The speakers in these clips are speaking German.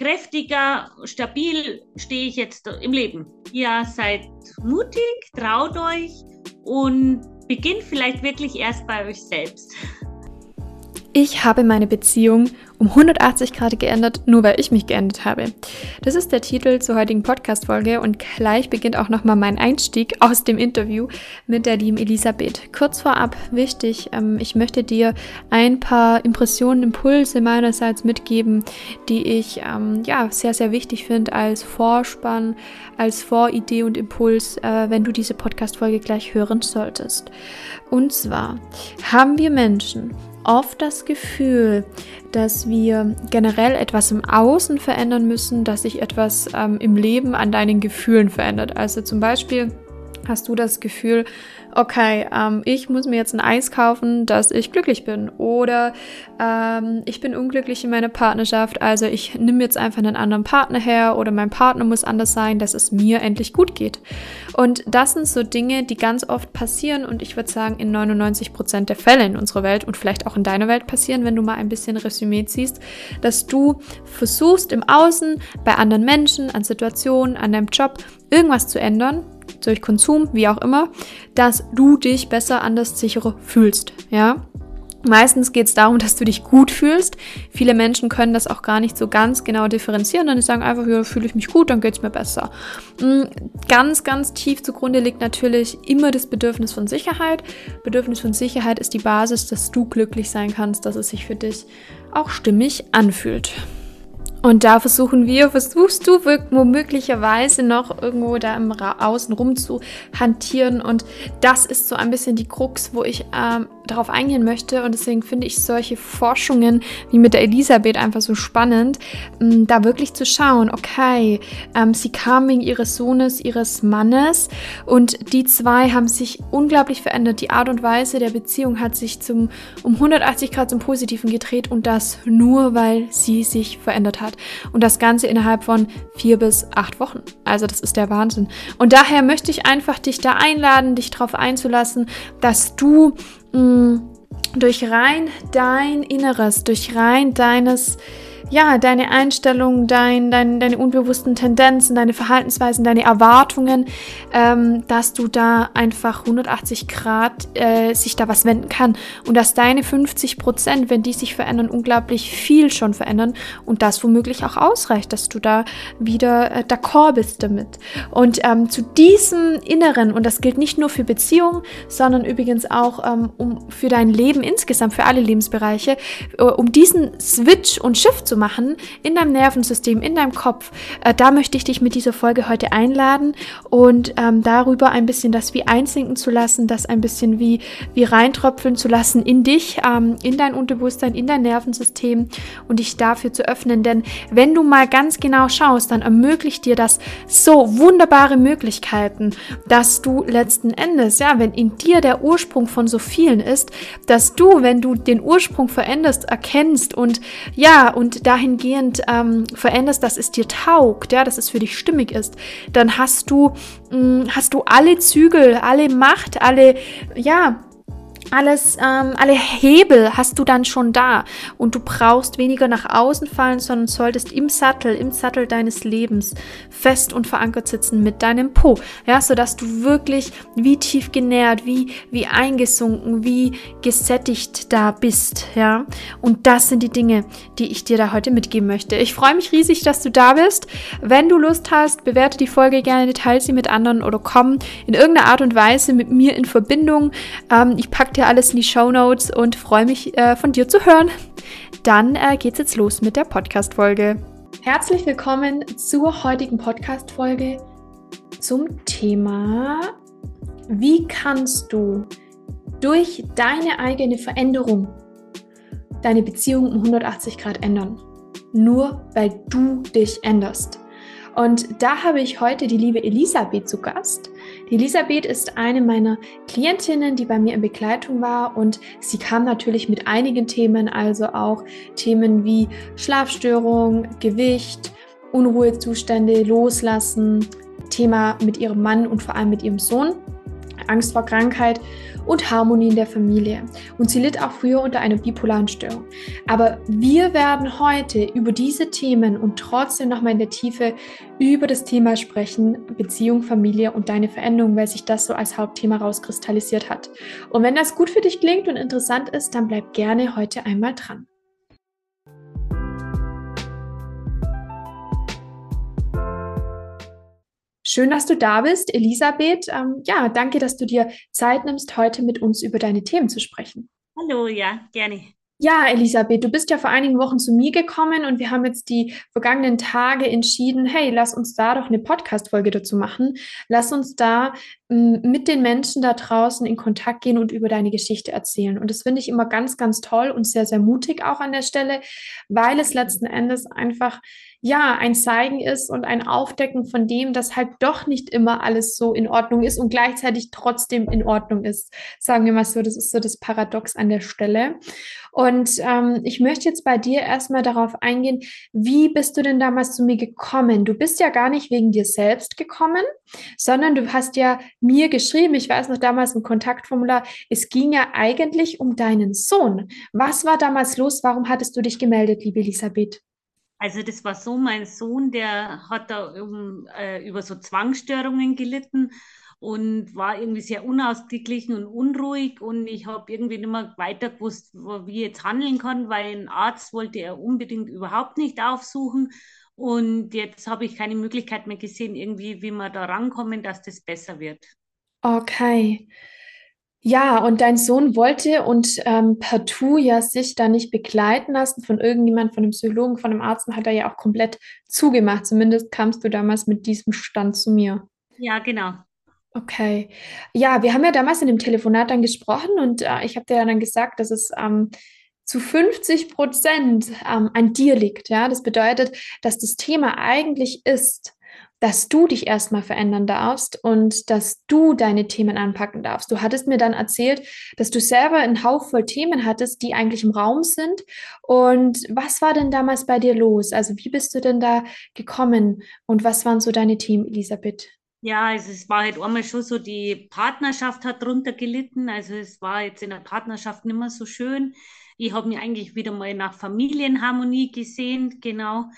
kräftiger, stabil stehe ich jetzt im Leben. Ihr seid mutig, traut euch und beginnt vielleicht wirklich erst bei euch selbst. Ich habe meine Beziehung um 180 Grad geändert, nur weil ich mich geändert habe. Das ist der Titel zur heutigen Podcast-Folge und gleich beginnt auch nochmal mein Einstieg aus dem Interview mit der lieben Elisabeth. Kurz vorab wichtig, ähm, ich möchte dir ein paar Impressionen, Impulse meinerseits mitgeben, die ich ähm, ja sehr, sehr wichtig finde als Vorspann, als Voridee und Impuls, äh, wenn du diese Podcast-Folge gleich hören solltest. Und zwar haben wir Menschen, oft das Gefühl, dass wir generell etwas im Außen verändern müssen, dass sich etwas ähm, im Leben an deinen Gefühlen verändert. Also zum Beispiel hast du das Gefühl, okay, ähm, ich muss mir jetzt ein Eis kaufen, dass ich glücklich bin. Oder ähm, ich bin unglücklich in meiner Partnerschaft, also ich nehme jetzt einfach einen anderen Partner her oder mein Partner muss anders sein, dass es mir endlich gut geht. Und das sind so Dinge, die ganz oft passieren und ich würde sagen, in 99 Prozent der Fälle in unserer Welt und vielleicht auch in deiner Welt passieren, wenn du mal ein bisschen Resümee ziehst, dass du versuchst im Außen, bei anderen Menschen, an Situationen, an deinem Job irgendwas zu ändern durch Konsum, wie auch immer, dass du dich besser anders sichere fühlst, ja. Meistens geht es darum, dass du dich gut fühlst. Viele Menschen können das auch gar nicht so ganz genau differenzieren, dann sagen einfach, ja, fühle ich mich gut, dann geht es mir besser. Mm, ganz, ganz tief zugrunde liegt natürlich immer das Bedürfnis von Sicherheit. Bedürfnis von Sicherheit ist die Basis, dass du glücklich sein kannst, dass es sich für dich auch stimmig anfühlt. Und da versuchen wir, versuchst du womöglicherweise noch irgendwo da im Außen rum zu hantieren. Und das ist so ein bisschen die Krux, wo ich ähm, darauf eingehen möchte. Und deswegen finde ich solche Forschungen wie mit der Elisabeth einfach so spannend, ähm, da wirklich zu schauen, okay, ähm, sie kam wegen ihres Sohnes, ihres Mannes und die zwei haben sich unglaublich verändert. Die Art und Weise der Beziehung hat sich zum, um 180 Grad zum Positiven gedreht und das nur, weil sie sich verändert hat. Und das Ganze innerhalb von vier bis acht Wochen. Also das ist der Wahnsinn. Und daher möchte ich einfach dich da einladen, dich darauf einzulassen, dass du mh, mm, durch rein dein Inneres, durch rein deines ja, deine Einstellung, dein, dein, deine unbewussten Tendenzen, deine Verhaltensweisen, deine Erwartungen, ähm, dass du da einfach 180 Grad äh, sich da was wenden kann und dass deine 50 Prozent, wenn die sich verändern, unglaublich viel schon verändern und das womöglich auch ausreicht, dass du da wieder äh, d'accord bist damit. Und ähm, zu diesem Inneren, und das gilt nicht nur für Beziehungen, sondern übrigens auch ähm, um, für dein Leben insgesamt, für alle Lebensbereiche, äh, um diesen Switch und Shift zu machen in deinem Nervensystem, in deinem Kopf. Äh, da möchte ich dich mit dieser Folge heute einladen und ähm, darüber ein bisschen das wie einsinken zu lassen, das ein bisschen wie, wie reintröpfeln zu lassen in dich, ähm, in dein Unterbewusstsein, in dein Nervensystem und dich dafür zu öffnen. Denn wenn du mal ganz genau schaust, dann ermöglicht dir das so wunderbare Möglichkeiten, dass du letzten Endes, ja, wenn in dir der Ursprung von so vielen ist, dass du, wenn du den Ursprung veränderst, erkennst und ja, und dahingehend ähm, veränderst, dass es dir taugt, ja, dass es für dich stimmig ist, dann hast du, mh, mm, hast du alle Zügel, alle Macht, alle, ja, alles, ähm, alle Hebel hast du dann schon da und du brauchst weniger nach außen fallen, sondern solltest im Sattel, im Sattel deines Lebens fest und verankert sitzen mit deinem Po, ja, so dass du wirklich wie tief genährt, wie wie eingesunken, wie gesättigt da bist, ja. Und das sind die Dinge, die ich dir da heute mitgeben möchte. Ich freue mich riesig, dass du da bist. Wenn du Lust hast, bewerte die Folge gerne, teile sie mit anderen oder komm in irgendeiner Art und Weise mit mir in Verbindung. Ähm, ich packe dir alles in die Show Notes und freue mich äh, von dir zu hören. Dann äh, geht's jetzt los mit der Podcast-Folge. Herzlich willkommen zur heutigen Podcast-Folge zum Thema, wie kannst du durch deine eigene Veränderung deine Beziehung um 180 Grad ändern? Nur weil du dich änderst. Und da habe ich heute die liebe Elisabeth zu Gast. Die Elisabeth ist eine meiner Klientinnen, die bei mir in Begleitung war und sie kam natürlich mit einigen Themen, also auch Themen wie Schlafstörung, Gewicht, Unruhezustände, Loslassen, Thema mit ihrem Mann und vor allem mit ihrem Sohn, Angst vor Krankheit. Und Harmonie in der Familie. Und sie litt auch früher unter einer bipolaren Störung. Aber wir werden heute über diese Themen und trotzdem nochmal in der Tiefe über das Thema sprechen, Beziehung, Familie und deine Veränderung, weil sich das so als Hauptthema rauskristallisiert hat. Und wenn das gut für dich klingt und interessant ist, dann bleib gerne heute einmal dran. Schön, dass du da bist, Elisabeth. Ähm, ja, danke, dass du dir Zeit nimmst, heute mit uns über deine Themen zu sprechen. Hallo, ja, gerne. Ja, Elisabeth, du bist ja vor einigen Wochen zu mir gekommen und wir haben jetzt die vergangenen Tage entschieden, hey, lass uns da doch eine Podcast-Folge dazu machen. Lass uns da mit den Menschen da draußen in Kontakt gehen und über deine Geschichte erzählen. Und das finde ich immer ganz, ganz toll und sehr, sehr mutig auch an der Stelle, weil es letzten Endes einfach ja, ein Zeigen ist und ein Aufdecken von dem, dass halt doch nicht immer alles so in Ordnung ist und gleichzeitig trotzdem in Ordnung ist. Sagen wir mal so, das ist so das Paradox an der Stelle. Und ähm, ich möchte jetzt bei dir erstmal darauf eingehen, wie bist du denn damals zu mir gekommen? Du bist ja gar nicht wegen dir selbst gekommen, sondern du hast ja mir geschrieben, ich weiß noch damals im Kontaktformular, es ging ja eigentlich um deinen Sohn. Was war damals los? Warum hattest du dich gemeldet, liebe Elisabeth? Also das war so, mein Sohn, der hat da um, äh, über so Zwangsstörungen gelitten und war irgendwie sehr unausgeglichen und unruhig und ich habe irgendwie nicht mehr weiter gewusst, wie ich jetzt handeln kann, weil ein Arzt wollte er unbedingt überhaupt nicht aufsuchen und jetzt habe ich keine Möglichkeit mehr gesehen, irgendwie, wie wir da rankommen, dass das besser wird. Okay. Ja, und dein Sohn wollte und ähm, partout ja sich da nicht begleiten lassen von irgendjemand, von einem Psychologen, von einem Arzt, hat er ja auch komplett zugemacht. Zumindest kamst du damals mit diesem Stand zu mir. Ja, genau. Okay. Ja, wir haben ja damals in dem Telefonat dann gesprochen und äh, ich habe dir ja dann gesagt, dass es ähm, zu 50 Prozent ähm, an dir liegt. Ja, das bedeutet, dass das Thema eigentlich ist, dass du dich erstmal verändern darfst und dass du deine Themen anpacken darfst. Du hattest mir dann erzählt, dass du selber einen Hauch voll Themen hattest, die eigentlich im Raum sind. Und was war denn damals bei dir los? Also wie bist du denn da gekommen und was waren so deine Themen, Elisabeth? Ja, also es war halt einmal schon so, die Partnerschaft hat drunter gelitten. Also es war jetzt in der Partnerschaft nicht mehr so schön. Ich habe mich eigentlich wieder mal nach Familienharmonie gesehen, genau.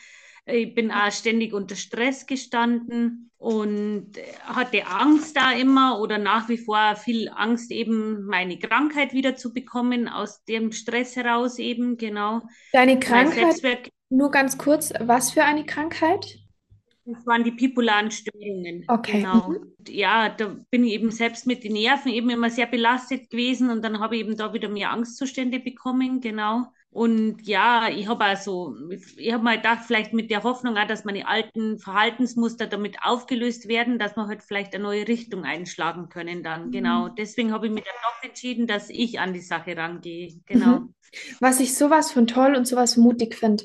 Ich bin auch ständig unter Stress gestanden und hatte Angst da immer oder nach wie vor viel Angst, eben meine Krankheit wieder zu bekommen, aus dem Stress heraus eben, genau. Deine Krankheit, nur ganz kurz, was für eine Krankheit? Das waren die bipolaren Störungen. Okay. Genau. Mhm. Ja, da bin ich eben selbst mit den Nerven eben immer sehr belastet gewesen und dann habe ich eben da wieder mehr Angstzustände bekommen, genau. Und ja, ich habe also, ich habe mal gedacht, vielleicht mit der Hoffnung auch, dass meine alten Verhaltensmuster damit aufgelöst werden, dass wir halt vielleicht eine neue Richtung einschlagen können dann. Mhm. Genau. Deswegen habe ich mich dann doch entschieden, dass ich an die Sache rangehe. Genau. Mhm. Was ich sowas von toll und sowas von mutig finde.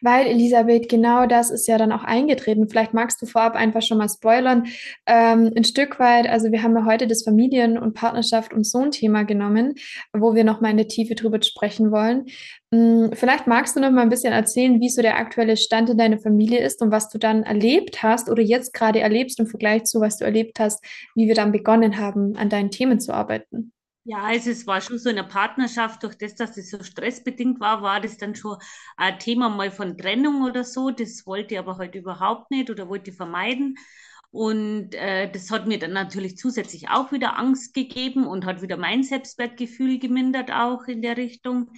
Weil, Elisabeth, genau das ist ja dann auch eingetreten. Vielleicht magst du vorab einfach schon mal spoilern. Ähm, ein Stück weit, also wir haben ja heute das Familien- und Partnerschaft und Sohn-Thema genommen, wo wir nochmal in der Tiefe drüber sprechen wollen. Hm, vielleicht magst du noch mal ein bisschen erzählen, wie so der aktuelle Stand in deiner Familie ist und was du dann erlebt hast oder jetzt gerade erlebst im Vergleich zu, was du erlebt hast, wie wir dann begonnen haben, an deinen Themen zu arbeiten. Ja, also es war schon so in der Partnerschaft, durch das, dass es so stressbedingt war, war das dann schon ein Thema mal von Trennung oder so. Das wollte ich aber heute halt überhaupt nicht oder wollte ich vermeiden. Und äh, das hat mir dann natürlich zusätzlich auch wieder Angst gegeben und hat wieder mein Selbstwertgefühl gemindert auch in der Richtung.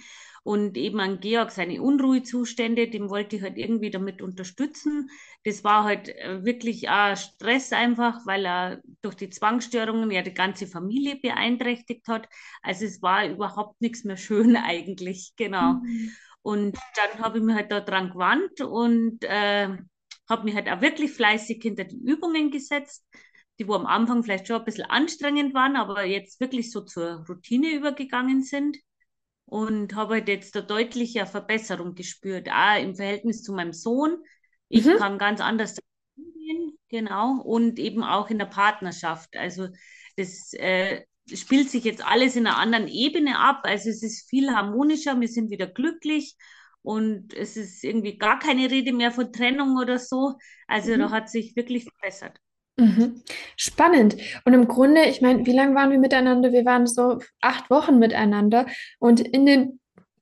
Und eben an Georg seine Unruhezustände, dem wollte ich halt irgendwie damit unterstützen. Das war halt äh, wirklich auch Stress einfach, weil er durch die Zwangsstörungen ja die ganze Familie beeinträchtigt hat. Also es war überhaupt nichts mehr schön eigentlich, genau. Mhm. Und dann habe ich mich halt da dran gewandt und äh, habe mich halt auch wirklich fleißig hinter die Übungen gesetzt, die wo am Anfang vielleicht schon ein bisschen anstrengend waren, aber jetzt wirklich so zur Routine übergegangen sind und habe halt jetzt eine deutliche Verbesserung gespürt, auch im Verhältnis zu meinem Sohn. Ich mhm. kann ganz anders umgehen, genau, und eben auch in der Partnerschaft. Also das äh, spielt sich jetzt alles in einer anderen Ebene ab. Also es ist viel harmonischer, wir sind wieder glücklich und es ist irgendwie gar keine Rede mehr von Trennung oder so. Also mhm. da hat sich wirklich verbessert. Mhm. Spannend. Und im Grunde, ich meine, wie lange waren wir miteinander? Wir waren so acht Wochen miteinander. Und in den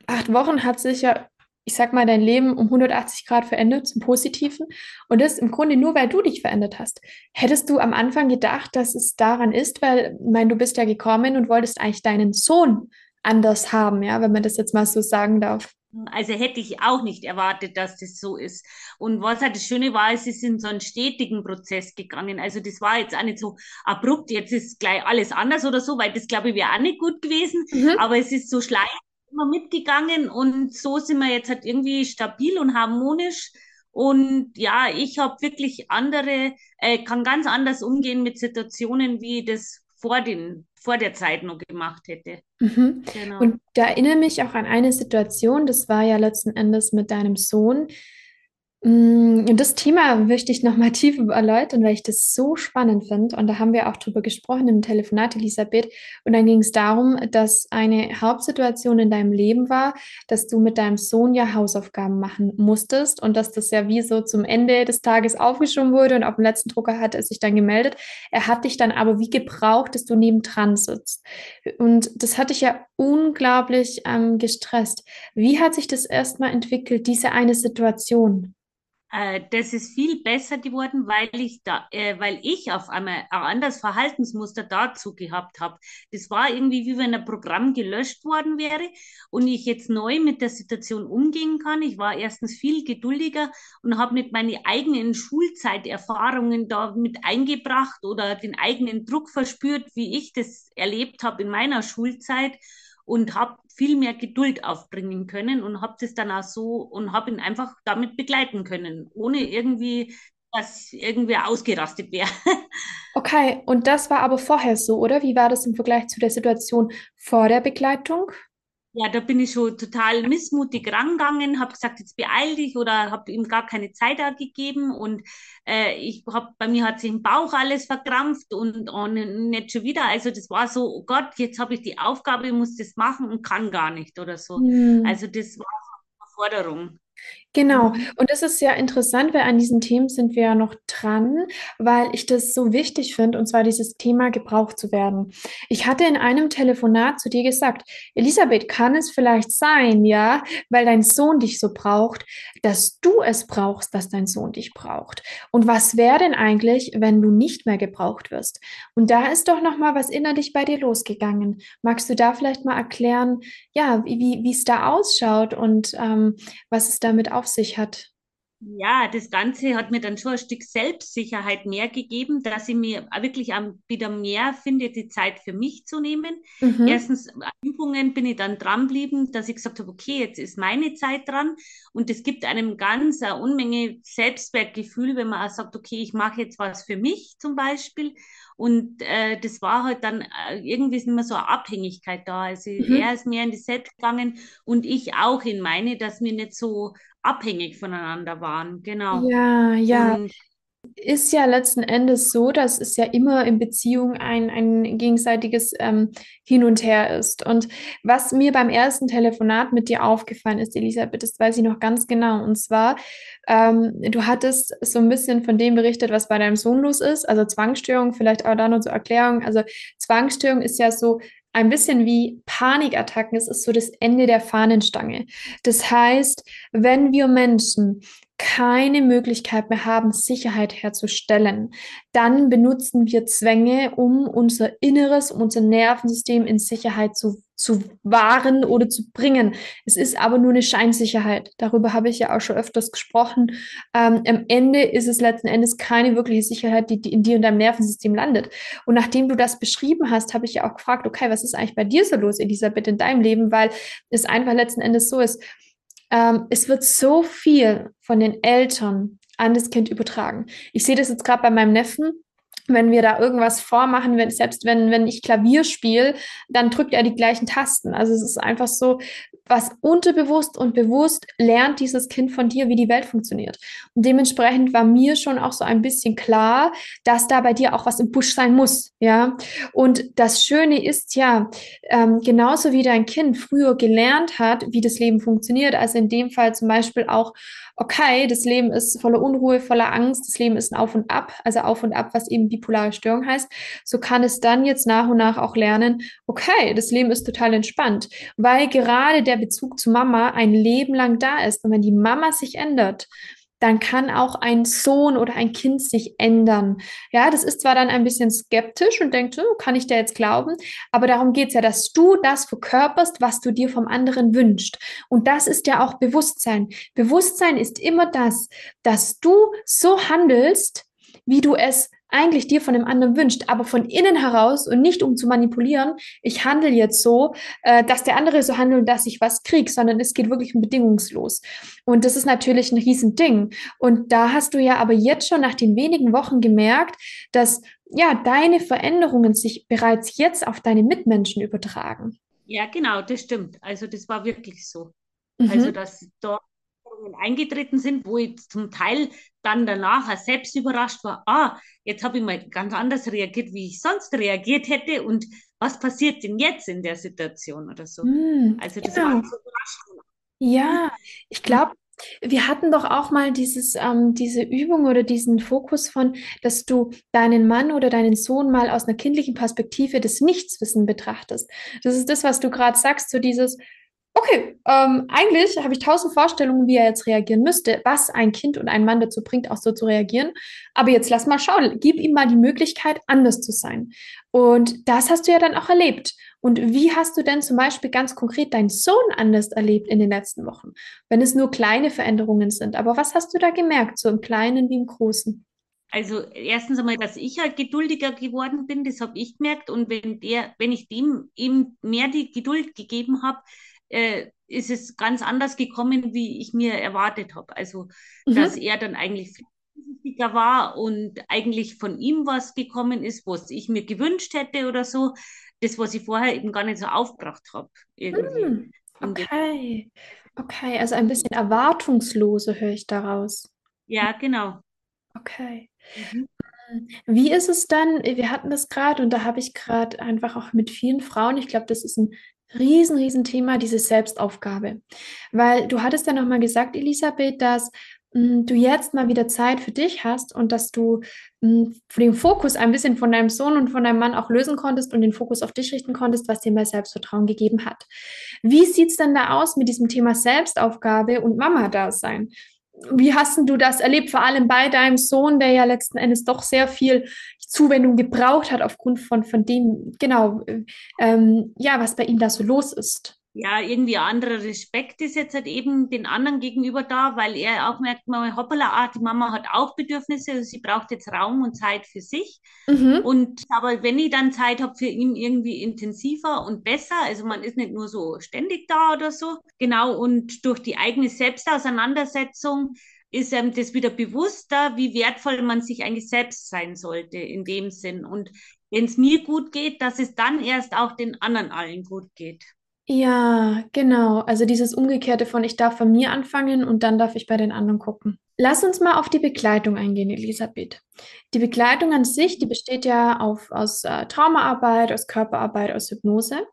acht Wochen hat sich ja, ich sag mal, dein Leben um 180 Grad verändert zum Positiven. Und das im Grunde nur, weil du dich verändert hast. Hättest du am Anfang gedacht, dass es daran ist, weil, ich meine, du bist ja gekommen und wolltest eigentlich deinen Sohn anders haben, ja, wenn man das jetzt mal so sagen darf. Also hätte ich auch nicht erwartet, dass das so ist. Und was halt das Schöne war, es ist in so einen stetigen Prozess gegangen. Also das war jetzt auch nicht so abrupt, jetzt ist gleich alles anders oder so, weil das glaube ich wäre auch nicht gut gewesen. Mhm. Aber es ist so schleichend immer mitgegangen und so sind wir jetzt halt irgendwie stabil und harmonisch. Und ja, ich habe wirklich andere, äh, kann ganz anders umgehen mit Situationen, wie das vor, den, vor der Zeit noch gemacht hätte. Mhm. Genau. Und da erinnere mich auch an eine Situation, das war ja letzten Endes mit deinem Sohn. Mm, das Thema möchte ich nochmal tief erläutern, weil ich das so spannend finde. Und da haben wir auch drüber gesprochen im Telefonat, Elisabeth. Und dann ging es darum, dass eine Hauptsituation in deinem Leben war, dass du mit deinem Sohn ja Hausaufgaben machen musstest und dass das ja wie so zum Ende des Tages aufgeschoben wurde und auf dem letzten Drucker hat er sich dann gemeldet. Er hat dich dann aber wie gebraucht, dass du nebendran sitzt. Und das hat dich ja unglaublich ähm, gestresst. Wie hat sich das erstmal entwickelt, diese eine Situation? Äh, das ist viel besser geworden, weil ich da, äh, weil ich auf einmal ein anderes Verhaltensmuster dazu gehabt habe. Das war irgendwie wie wenn ein Programm gelöscht worden wäre und ich jetzt neu mit der Situation umgehen kann. Ich war erstens viel geduldiger und habe mit meinen eigenen Schulzeiterfahrungen da mit eingebracht oder den eigenen Druck verspürt, wie ich das erlebt habe in meiner Schulzeit und habe viel mehr Geduld aufbringen können und habe das dann auch so und habe ihn einfach damit begleiten können, ohne irgendwie, dass irgendwer ausgerastet wäre. Okay, und das war aber vorher so, oder? Wie war das im Vergleich zu der Situation vor der Begleitung? Ja, da bin ich schon total missmutig rangegangen, habe gesagt, jetzt beeil dich oder habe ihm gar keine Zeit gegeben und äh, ich hab, bei mir hat sich im Bauch alles verkrampft und, und nicht schon wieder. Also das war so, oh Gott, jetzt habe ich die Aufgabe, ich muss das machen und kann gar nicht oder so. Hm. Also das war eine Forderung. Genau. Mhm. Und das ist ja interessant, weil an diesen Themen sind wir ja noch dran, weil ich das so wichtig finde, und zwar dieses Thema gebraucht zu werden. Ich hatte in einem Telefonat zu dir gesagt, Elisabeth, kann es vielleicht sein, ja, weil dein Sohn dich so braucht, dass du es brauchst, dass dein Sohn dich braucht. Und was wäre denn eigentlich, wenn du nicht mehr gebraucht wirst? Und da ist doch noch mal was innerlich bei dir losgegangen. Magst du da vielleicht mal erklären, ja, wie wie es da ausschaut und ähm, was es damit auf sich hat. Ja, das Ganze hat mir dann schon ein Stück Selbstsicherheit mehr gegeben, dass ich mir wirklich wieder mehr finde, die Zeit für mich zu nehmen. Mhm. Erstens, Übungen bin ich dann dranbleiben, dass ich gesagt habe, okay, jetzt ist meine Zeit dran. Und es gibt einem ganz eine Unmenge Selbstwertgefühl, wenn man auch sagt, okay, ich mache jetzt was für mich zum Beispiel. Und äh, das war halt dann äh, irgendwie ist mehr so eine Abhängigkeit da. Also mhm. er ist mehr in die Selbst gegangen und ich auch in meine, dass wir nicht so abhängig voneinander waren. Genau. Ja, ja. Und ist ja letzten Endes so, dass es ja immer in Beziehung ein, ein gegenseitiges ähm, Hin und Her ist. Und was mir beim ersten Telefonat mit dir aufgefallen ist, Elisabeth, das weiß ich noch ganz genau. Und zwar, ähm, du hattest so ein bisschen von dem berichtet, was bei deinem Sohn los ist, also Zwangsstörung, vielleicht auch da noch zur Erklärung. Also Zwangsstörung ist ja so ein bisschen wie Panikattacken. Es ist so das Ende der Fahnenstange. Das heißt, wenn wir Menschen keine Möglichkeit mehr haben, Sicherheit herzustellen, dann benutzen wir Zwänge, um unser Inneres, um unser Nervensystem in Sicherheit zu, zu wahren oder zu bringen. Es ist aber nur eine Scheinsicherheit. Darüber habe ich ja auch schon öfters gesprochen. Ähm, am Ende ist es letzten Endes keine wirkliche Sicherheit, die, die in dir und deinem Nervensystem landet. Und nachdem du das beschrieben hast, habe ich ja auch gefragt, okay, was ist eigentlich bei dir so los, Elisabeth, in deinem Leben? Weil es einfach letzten Endes so ist, ähm, es wird so viel von den Eltern an das Kind übertragen. Ich sehe das jetzt gerade bei meinem Neffen. Wenn wir da irgendwas vormachen, wenn, selbst wenn, wenn ich Klavier spiele, dann drückt er die gleichen Tasten. Also es ist einfach so, was unterbewusst und bewusst lernt dieses Kind von dir, wie die Welt funktioniert. Und dementsprechend war mir schon auch so ein bisschen klar, dass da bei dir auch was im Busch sein muss, ja. Und das Schöne ist ja, ähm, genauso wie dein Kind früher gelernt hat, wie das Leben funktioniert, also in dem Fall zum Beispiel auch okay, das Leben ist voller Unruhe, voller Angst, das Leben ist ein Auf und Ab, also Auf und Ab, was eben bipolare Störung heißt, so kann es dann jetzt nach und nach auch lernen, okay, das Leben ist total entspannt, weil gerade der Bezug zu Mama ein Leben lang da ist. Und wenn die Mama sich ändert, dann kann auch ein Sohn oder ein Kind sich ändern. Ja, das ist zwar dann ein bisschen skeptisch und denkt, oh, kann ich da jetzt glauben? Aber darum geht es ja, dass du das verkörperst, was du dir vom anderen wünschst. Und das ist ja auch Bewusstsein. Bewusstsein ist immer das, dass du so handelst, wie du es eigentlich dir von dem anderen wünscht, aber von innen heraus und nicht um zu manipulieren, ich handle jetzt so, äh, dass der andere so handelt, dass ich was kriege, sondern es geht wirklich bedingungslos. Und das ist natürlich ein Riesending. Und da hast du ja aber jetzt schon nach den wenigen Wochen gemerkt, dass ja deine Veränderungen sich bereits jetzt auf deine Mitmenschen übertragen. Ja, genau, das stimmt. Also das war wirklich so. Mhm. Also dass dort eingetreten sind, wo ich zum Teil dann danach selbst überrascht war, ah, jetzt habe ich mal ganz anders reagiert, wie ich sonst reagiert hätte und was passiert denn jetzt in der Situation oder so. Mm, also das genau. war so überraschend. Ja, ich glaube, wir hatten doch auch mal dieses, ähm, diese Übung oder diesen Fokus von, dass du deinen Mann oder deinen Sohn mal aus einer kindlichen Perspektive des Nichtswissen betrachtest. Das ist das, was du gerade sagst, so dieses, okay, ähm, eigentlich habe ich tausend Vorstellungen, wie er jetzt reagieren müsste, was ein Kind und ein Mann dazu bringt, auch so zu reagieren. Aber jetzt lass mal schauen, gib ihm mal die Möglichkeit, anders zu sein. Und das hast du ja dann auch erlebt. Und wie hast du denn zum Beispiel ganz konkret deinen Sohn anders erlebt in den letzten Wochen? Wenn es nur kleine Veränderungen sind. Aber was hast du da gemerkt, so im Kleinen wie im Großen? Also erstens einmal, dass ich halt geduldiger geworden bin, das habe ich gemerkt. Und wenn der, wenn ich dem ihm mehr die Geduld gegeben habe, äh, ist es ganz anders gekommen, wie ich mir erwartet habe. Also, mhm. dass er dann eigentlich wichtiger war und eigentlich von ihm was gekommen ist, was ich mir gewünscht hätte oder so, das, was ich vorher eben gar nicht so aufgebracht habe. Mhm. Okay. Okay, also ein bisschen erwartungslose höre ich daraus. Ja, genau. Okay. Mhm. Wie ist es dann? Wir hatten das gerade und da habe ich gerade einfach auch mit vielen Frauen, ich glaube, das ist ein riesen, riesen Thema, diese Selbstaufgabe. Weil du hattest ja nochmal gesagt, Elisabeth, dass mh, hm, du jetzt mal wieder Zeit für dich hast und dass du mh, hm, den Fokus ein bisschen von deinem Sohn und von deinem Mann auch lösen konntest und den Fokus auf dich richten konntest, was dir mehr Selbstvertrauen gegeben hat. Wie sieht es denn da aus mit diesem Thema Selbstaufgabe und Mama-Dasein? Wie hast du das erlebt, vor allem bei deinem Sohn, der ja letzten Endes doch sehr viel Zuwendung gebraucht hat aufgrund von, von dem, genau, ähm, ja, was bei ihm da so los ist? Ja, irgendwie anderer Respekt ist jetzt halt eben den anderen gegenüber da, weil er auch merkt, mal, hoppala, ah, die Mama hat auch Bedürfnisse, also sie braucht jetzt Raum und Zeit für sich. Mhm. Und aber wenn ich dann Zeit habe für ihn irgendwie intensiver und besser, also man ist nicht nur so ständig da oder so, genau, und durch die eigene Selbstauseinandersetzung ist einem das wieder bewusster, wie wertvoll man sich eigentlich selbst sein sollte in dem Sinn. Und wenn es mir gut geht, dass es dann erst auch den anderen allen gut geht. Ja, genau. Also dieses Umgekehrte von ich darf von mir anfangen und dann darf ich bei den anderen gucken. Lass uns mal auf die Begleitung eingehen, Elisabeth. Die Begleitung an sich, die besteht ja auf, aus äh, Traumaarbeit, aus Körperarbeit, aus Hypnose.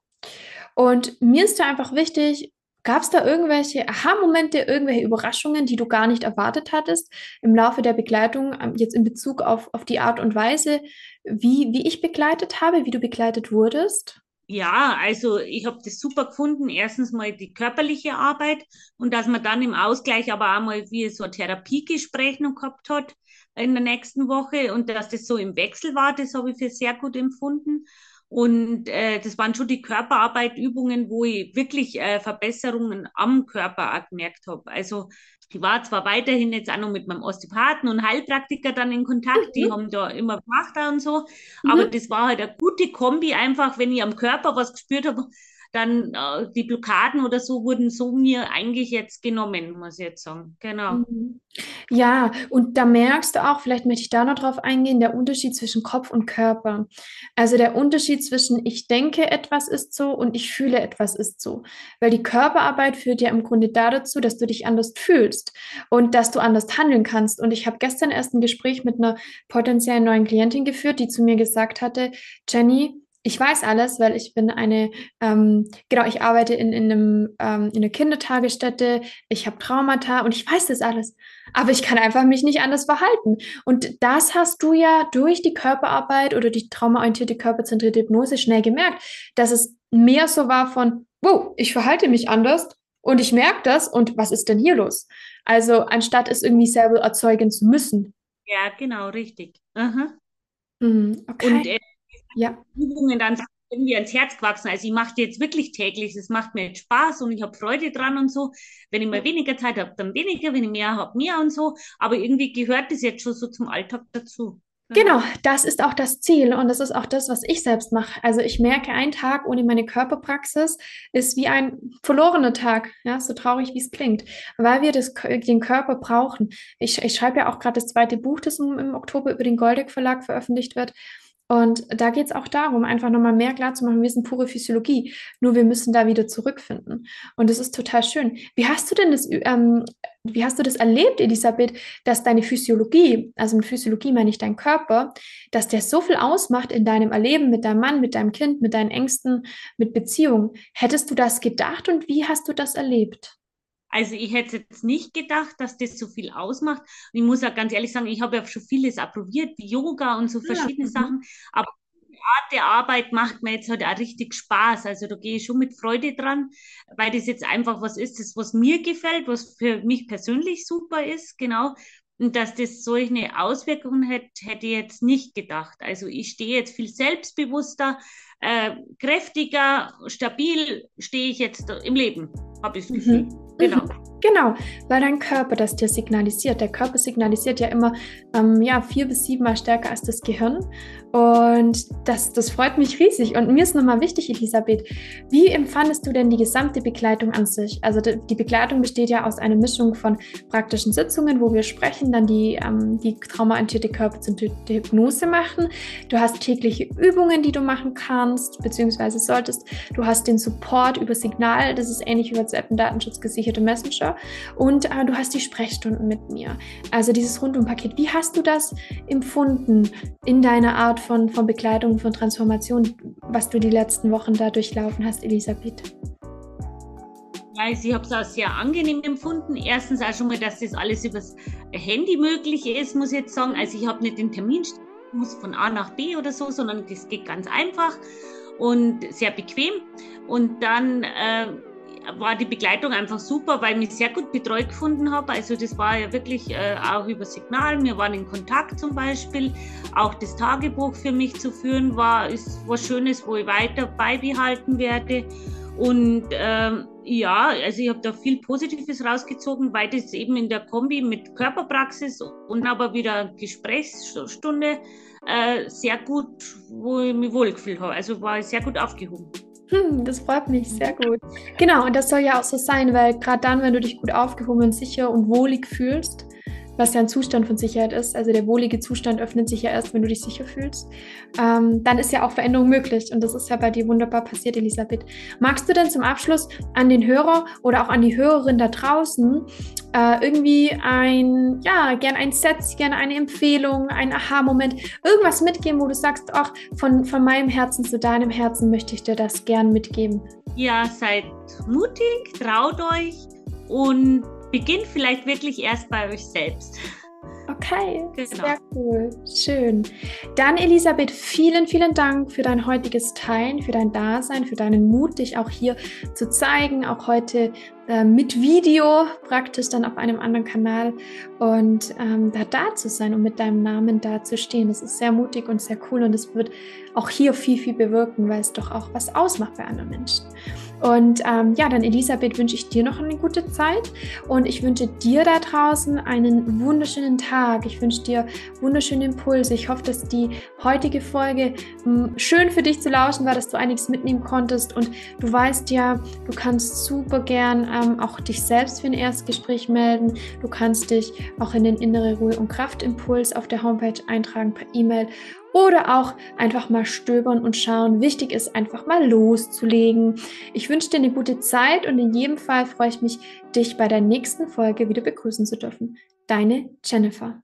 Und mir ist da einfach wichtig, gab es da irgendwelche Aha-Momente, irgendwelche Überraschungen, die du gar nicht erwartet hattest im Laufe der Begleitung, ähm, jetzt in Bezug auf, auf die Art und Weise, wie, wie ich begleitet habe, wie du begleitet wurdest? Ja, also ich habe das super gefunden. Erstens mal die körperliche Arbeit und dass man dann im Ausgleich aber auch mal wie so ein Therapiegespräch noch gehabt hat in der nächsten Woche und dass das so im Wechsel war, das habe ich für sehr gut empfunden. Und äh, das waren schon die Körperarbeitübungen, wo ich wirklich äh, Verbesserungen am Körper auch gemerkt habe. Also ich war zwar weiterhin jetzt auch noch mit meinem Osteopathen und Heilpraktiker dann in Kontakt, mhm. die haben da immer gemacht und so, mhm. aber das war halt eine gute Kombi einfach, wenn ich am Körper was gespürt habe, dann äh, die Blockaden oder so wurden so mir eigentlich jetzt genommen, muss ich jetzt sagen. Genau. Mhm. Ja, und da merkst du auch, vielleicht möchte ich da noch drauf eingehen, der Unterschied zwischen Kopf und Körper. Also der Unterschied zwischen ich denke, etwas ist so und ich fühle, etwas ist so. Weil die Körperarbeit führt ja im Grunde dazu, dass du dich anders fühlst und dass du anders handeln kannst. Und ich habe gestern erst ein Gespräch mit einer potenziellen neuen Klientin geführt, die zu mir gesagt hatte, Jenny, ich weiß alles, weil ich bin eine, ähm, genau, ich arbeite in, in, einem, ähm, in einer Kindertagesstätte, ich habe Traumata und ich weiß das alles. Aber ich kann einfach mich nicht anders verhalten. Und das hast du ja durch die Körperarbeit oder die traumaorientierte körperzentrierte Hypnose schnell gemerkt, dass es mehr so war von, wow, ich verhalte mich anders und ich merke das und was ist denn hier los? Also anstatt es irgendwie selber erzeugen zu müssen. Ja, genau, richtig. Aha. Mhm, okay. Und äh, ja. Übungen dann irgendwie ans Herz gewachsen. Also ich mache die jetzt wirklich täglich. Es macht mir jetzt Spaß und ich habe Freude dran und so. Wenn ich mal weniger Zeit habe, dann weniger. Wenn ich mehr habe, mehr und so. Aber irgendwie gehört das jetzt schon so zum Alltag dazu. Genau, das ist auch das Ziel und das ist auch das, was ich selbst mache. Also ich merke, ein Tag ohne meine Körperpraxis ist wie ein verlorener Tag, ja, so traurig wie es klingt, weil wir das, den Körper brauchen. Ich, ich schreibe ja auch gerade das zweite Buch, das im, im Oktober über den Goldeck Verlag veröffentlicht wird. Und da geht es auch darum, einfach nochmal mehr klarzumachen, wir sind pure Physiologie, nur wir müssen da wieder zurückfinden. Und das ist total schön. Wie hast du denn das, ähm, wie hast du das erlebt, Elisabeth, dass deine Physiologie, also mit Physiologie meine ich dein Körper, dass der so viel ausmacht in deinem Erleben mit deinem Mann, mit deinem Kind, mit deinen Ängsten, mit Beziehungen? Hättest du das gedacht und wie hast du das erlebt? Also ich hätte jetzt nicht gedacht, dass das so viel ausmacht. Und ich muss auch ganz ehrlich sagen, ich habe ja schon vieles approbiert, wie Yoga und so verschiedene ja. Mhm. Sachen. Aber die Art der Arbeit macht mir jetzt halt auch richtig Spaß. Also da gehe ich schon mit Freude dran, weil das jetzt einfach was ist, das, was mir gefällt, was für mich persönlich super ist, genau. Und dass das solche Auswirkungen hätte, hätte ich jetzt nicht gedacht. Also ich stehe jetzt viel selbstbewusster, äh, kräftiger, stabil stehe ich jetzt im Leben, habe ich das Gefühl. Mhm. Genau. Genau, weil dein Körper das dir signalisiert. Der Körper signalisiert ja immer ähm, ja, vier bis siebenmal stärker als das Gehirn. Und das, das freut mich riesig. Und mir ist nochmal wichtig, Elisabeth, wie empfandest du denn die gesamte Begleitung an sich? Also die Begleitung besteht ja aus einer Mischung von praktischen Sitzungen, wo wir sprechen, dann die, ähm, die traumaorientierte körperzentrierte Hypnose machen. Du hast tägliche Übungen, die du machen kannst, beziehungsweise solltest. Du hast den Support über Signal, das ist ähnlich wie WhatsApp ein datenschutzgesicherte Messenger. Und äh, du hast die Sprechstunden mit mir. Also dieses Rundumpaket. Wie hast du das empfunden in deiner Art von, von Begleitung, von Transformation, was du die letzten Wochen da durchlaufen hast, Elisabeth? Ich habe es auch sehr angenehm empfunden. Erstens auch schon mal, dass das alles übers Handy möglich ist, muss ich jetzt sagen. Also ich habe nicht den Termin, muss von A nach B oder so, sondern das geht ganz einfach und sehr bequem. Und dann äh, war die Begleitung einfach super, weil ich mich sehr gut betreut gefunden habe. Also das war ja wirklich äh, auch über Signal. Wir waren in Kontakt zum Beispiel. Auch das Tagebuch für mich zu führen war ist was Schönes, wo ich weiter beibehalten werde. Und ähm, ja, also ich habe da viel Positives rausgezogen, weil das eben in der Kombi mit Körperpraxis und aber wieder Gesprächsstunde äh, sehr gut, wo ich mich wohlgefühlt habe. Also war ich sehr gut aufgehoben. Hm, das freut mich sehr gut. Genau, und das soll ja auch so sein, weil gerade dann, wenn du dich gut aufgehoben, sicher und wohlig fühlst, was ja ein Zustand von Sicherheit ist. Also der wohlige Zustand öffnet sich ja erst, wenn du dich sicher fühlst. Ähm, dann ist ja auch Veränderung möglich. Und das ist ja bei dir wunderbar passiert, Elisabeth. Magst du denn zum Abschluss an den Hörer oder auch an die Hörerin da draußen äh, irgendwie ein, ja, gern ein Set, gerne eine Empfehlung, ein Aha-Moment, irgendwas mitgeben, wo du sagst, ach, von, von meinem Herzen zu deinem Herzen möchte ich dir das gern mitgeben? Ja, seid mutig, traut euch und beginnt vielleicht wirklich erst bei euch selbst. Okay, genau. sehr cool, schön. Dann Elisabeth, vielen, vielen Dank für dein heutiges Teilen, für dein Dasein, für deinen Mut, dich auch hier zu zeigen, auch heute äh, mit Video praktisch dann auf einem anderen Kanal und ähm, da da zu sein und mit deinem Namen da zu stehen. Das ist sehr mutig und sehr cool und es wird auch hier viel, viel bewirken, weil es doch auch was ausmacht bei anderen Menschen. Und ähm, ja, dann Elisabeth wünsche ich dir noch eine gute Zeit und ich wünsche dir da draußen einen wunderschönen Tag. Ich wünsche dir wunderschöne Impulse. Ich hoffe, dass die heutige Folge mh, hm, schön für dich zu lauschen war, dass du einiges mitnehmen konntest und du weißt ja, du kannst super gern ähm, auch dich selbst für ein Erstgespräch melden. Du kannst dich auch in den innere Ruhe und Kraftimpuls auf der Homepage eintragen per E-Mail oder auch einfach mal stöbern und schauen. Wichtig ist einfach mal loszulegen. Ich wünsche dir eine gute Zeit und in jedem Fall freue ich mich, dich bei der nächsten Folge wieder begrüßen zu dürfen. Deine Jennifer.